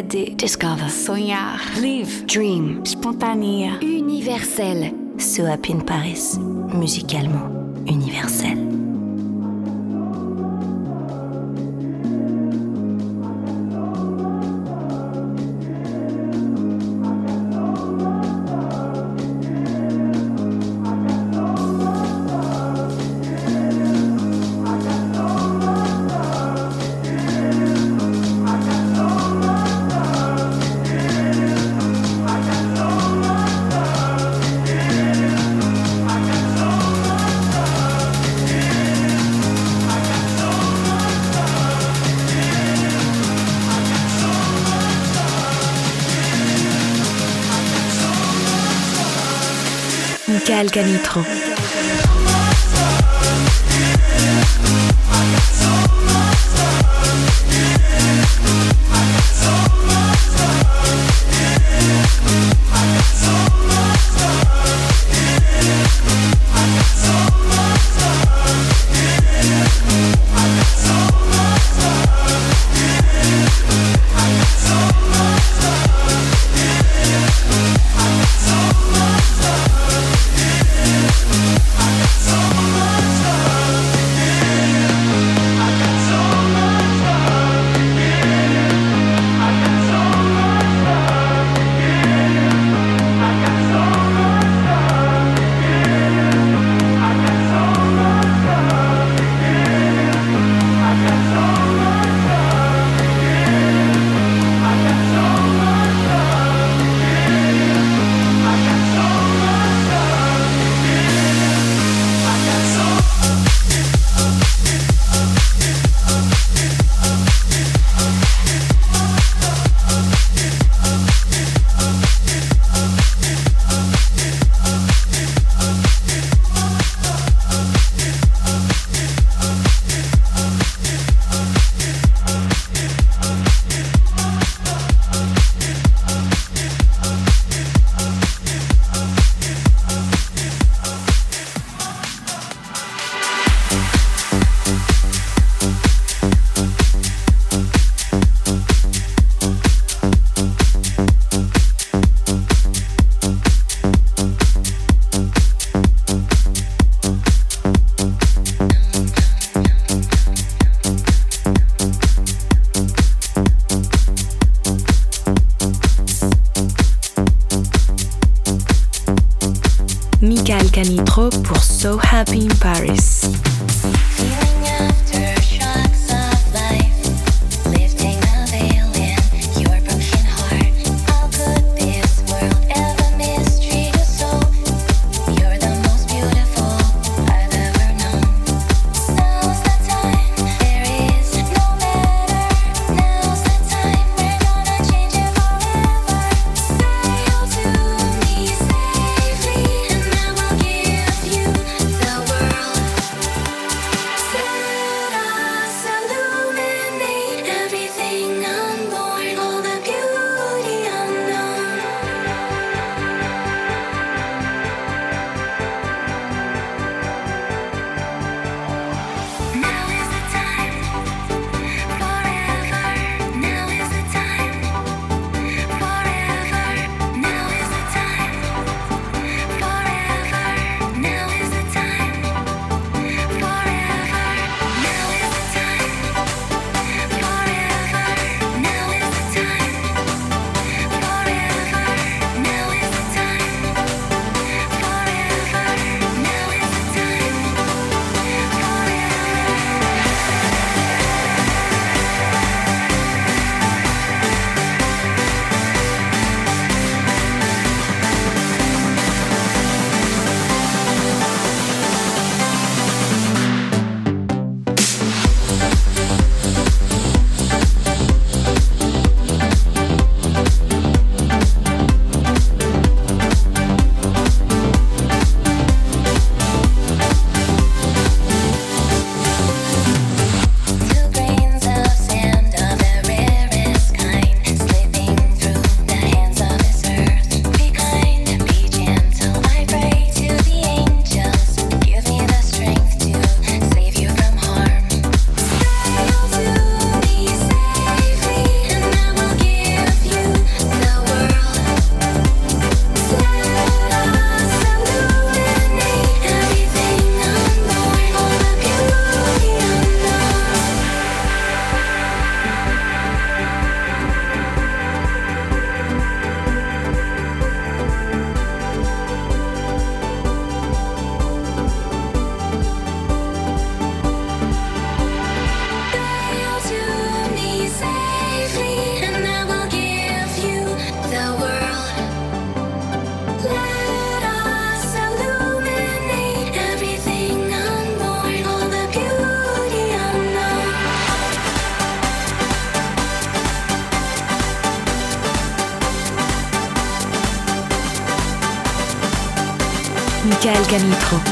Discover, sonhar, live, dream, spontanea, universel. So Happy in Paris, musicalement Michael Canitro. Michael Canitro.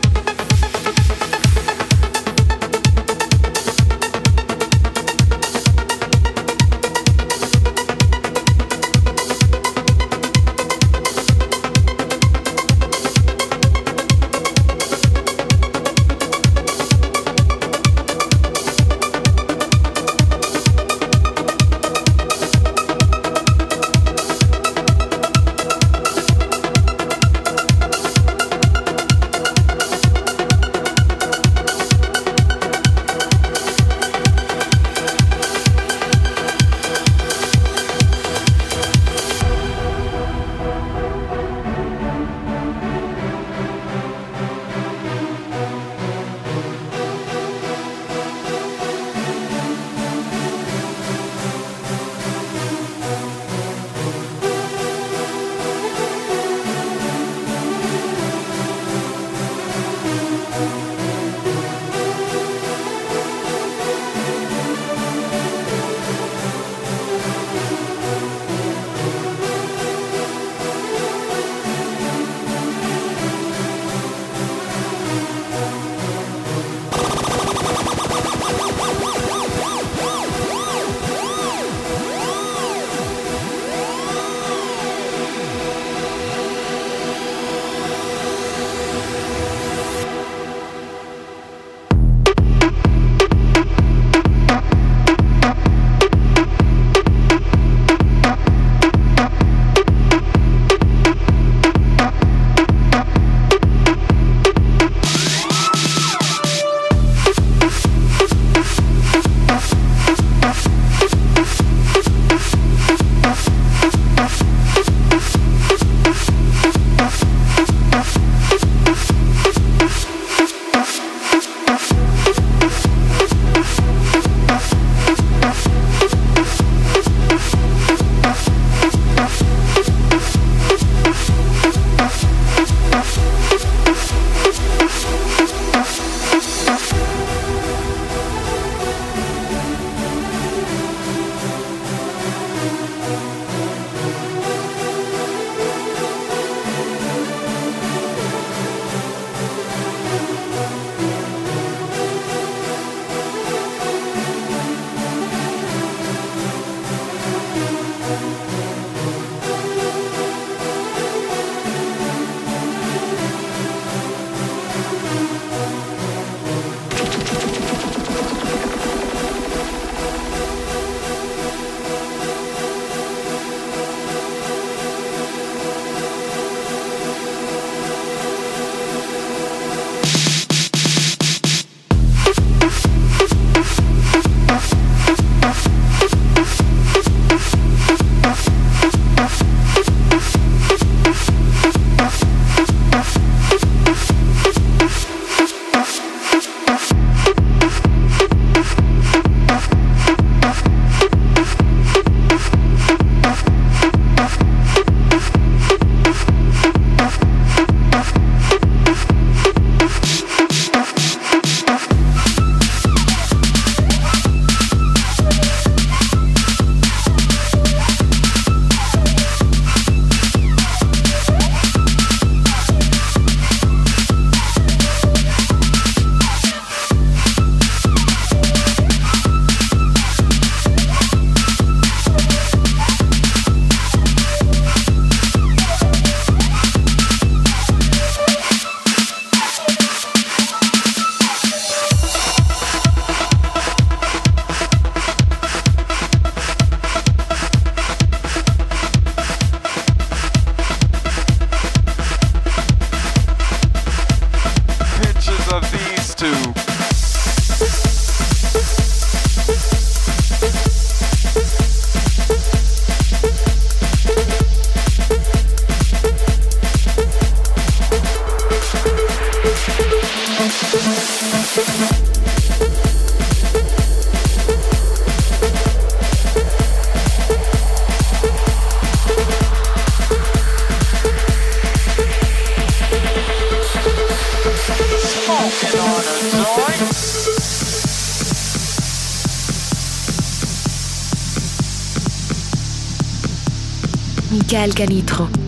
Calcanitro. Calcanitro.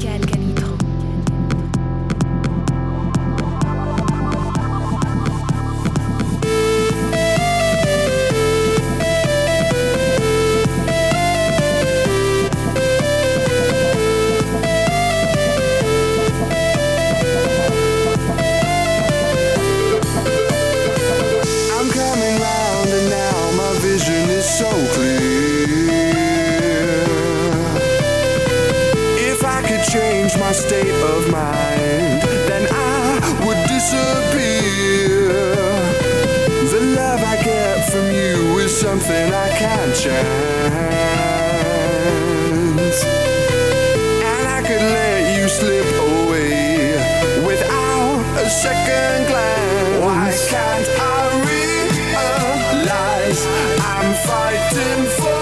something I can't chance. And I could let you slip away without a second glance. Why can't I realize I'm fighting for?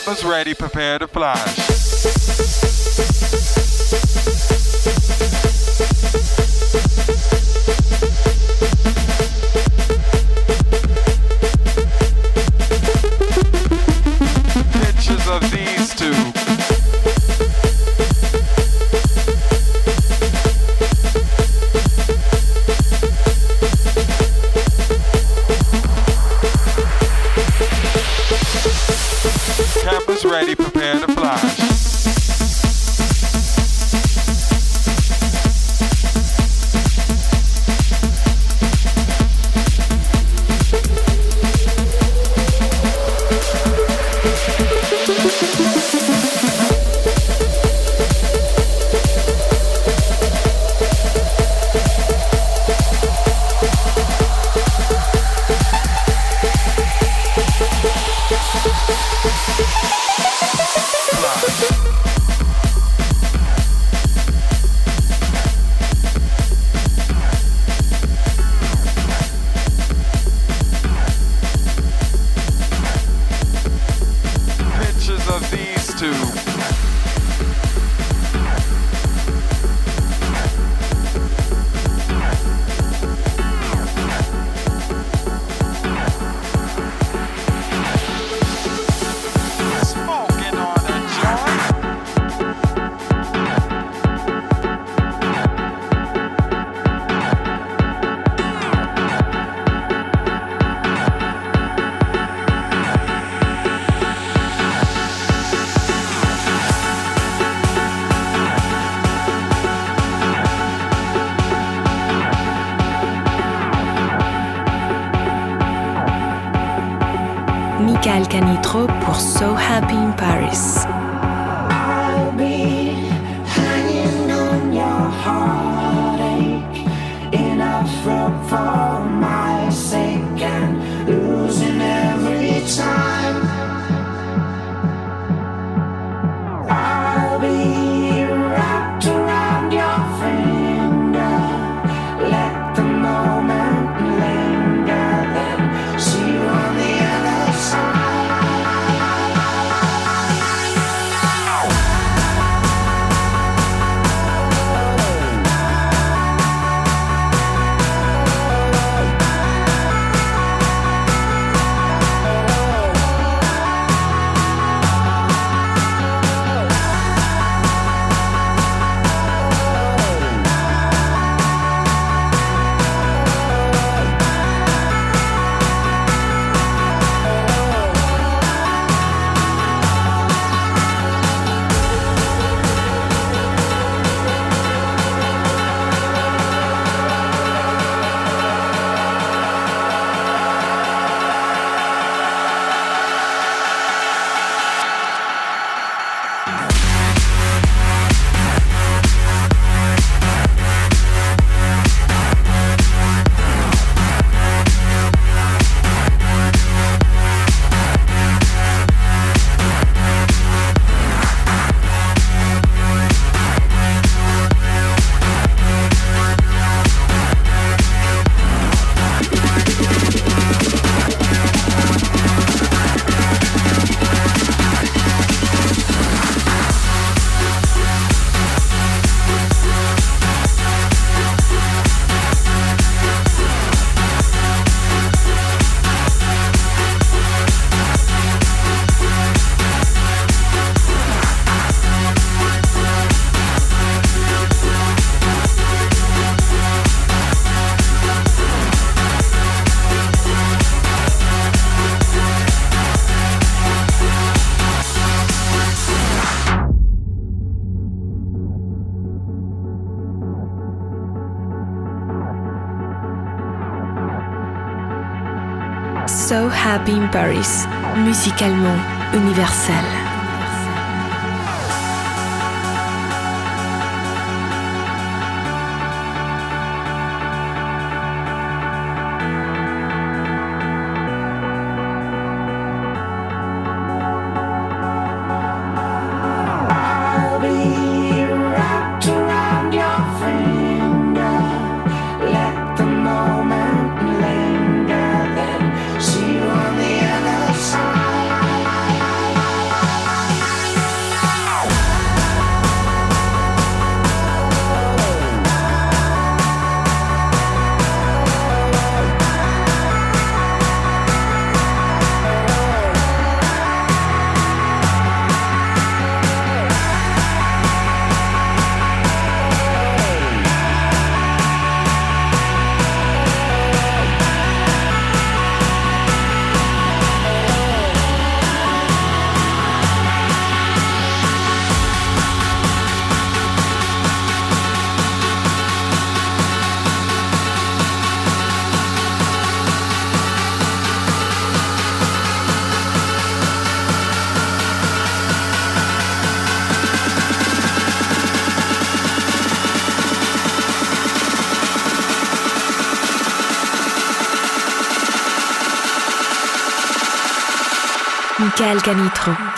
Peppers ready, prepare to fly. Happy in Paris, musicalement universel. Michael Canitro.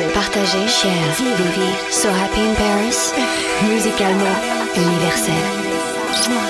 Encontrarse, partager, share, vivre, vivre. So happy in Paris, musicalement universel.